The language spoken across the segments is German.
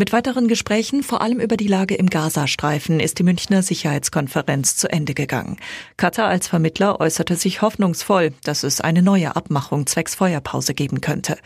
Mit weiteren Gesprächen, vor allem über die Lage im Gazastreifen, ist die Münchner Sicherheitskonferenz zu Ende gegangen. Katar als Vermittler äußerte sich hoffnungsvoll, dass es eine neue Abmachung zwecks Feuerpause geben könnte.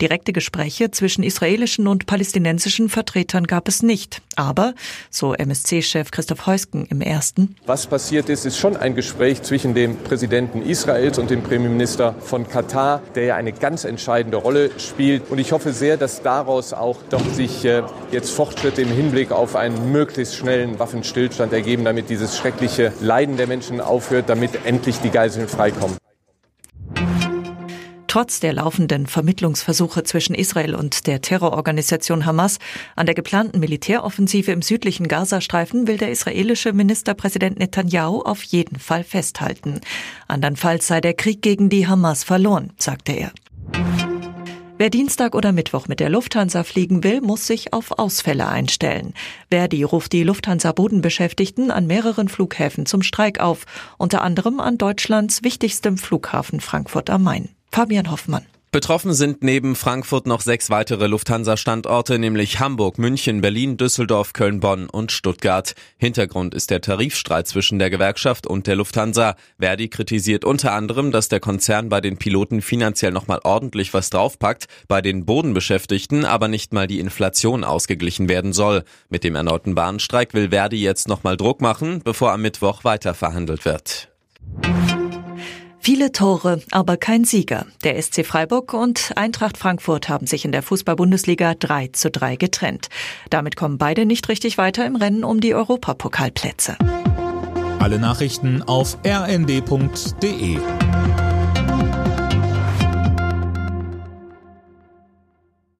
Direkte Gespräche zwischen israelischen und palästinensischen Vertretern gab es nicht. Aber, so MSC-Chef Christoph Heusken im ersten, Was passiert ist, ist schon ein Gespräch zwischen dem Präsidenten Israels und dem Premierminister von Katar, der ja eine ganz entscheidende Rolle spielt. Und ich hoffe sehr, dass daraus auch doch sich äh, jetzt Fortschritte im Hinblick auf einen möglichst schnellen Waffenstillstand ergeben, damit dieses schreckliche Leiden der Menschen aufhört, damit endlich die Geiseln freikommen. Trotz der laufenden Vermittlungsversuche zwischen Israel und der Terrororganisation Hamas an der geplanten Militäroffensive im südlichen Gazastreifen will der israelische Ministerpräsident Netanyahu auf jeden Fall festhalten. Andernfalls sei der Krieg gegen die Hamas verloren, sagte er. Wer Dienstag oder Mittwoch mit der Lufthansa fliegen will, muss sich auf Ausfälle einstellen. Verdi ruft die Lufthansa-Bodenbeschäftigten an mehreren Flughäfen zum Streik auf, unter anderem an Deutschlands wichtigstem Flughafen Frankfurt am Main. Fabian Hoffmann. Betroffen sind neben Frankfurt noch sechs weitere Lufthansa-Standorte, nämlich Hamburg, München, Berlin, Düsseldorf, Köln, Bonn und Stuttgart. Hintergrund ist der Tarifstreit zwischen der Gewerkschaft und der Lufthansa. Verdi kritisiert unter anderem, dass der Konzern bei den Piloten finanziell nochmal ordentlich was draufpackt, bei den Bodenbeschäftigten aber nicht mal die Inflation ausgeglichen werden soll. Mit dem erneuten Bahnstreik will Verdi jetzt nochmal Druck machen, bevor am Mittwoch weiter verhandelt wird. Viele Tore, aber kein Sieger. Der SC Freiburg und Eintracht Frankfurt haben sich in der Fußball-Bundesliga 3 zu 3 getrennt. Damit kommen beide nicht richtig weiter im Rennen um die Europapokalplätze. Alle Nachrichten auf rnd.de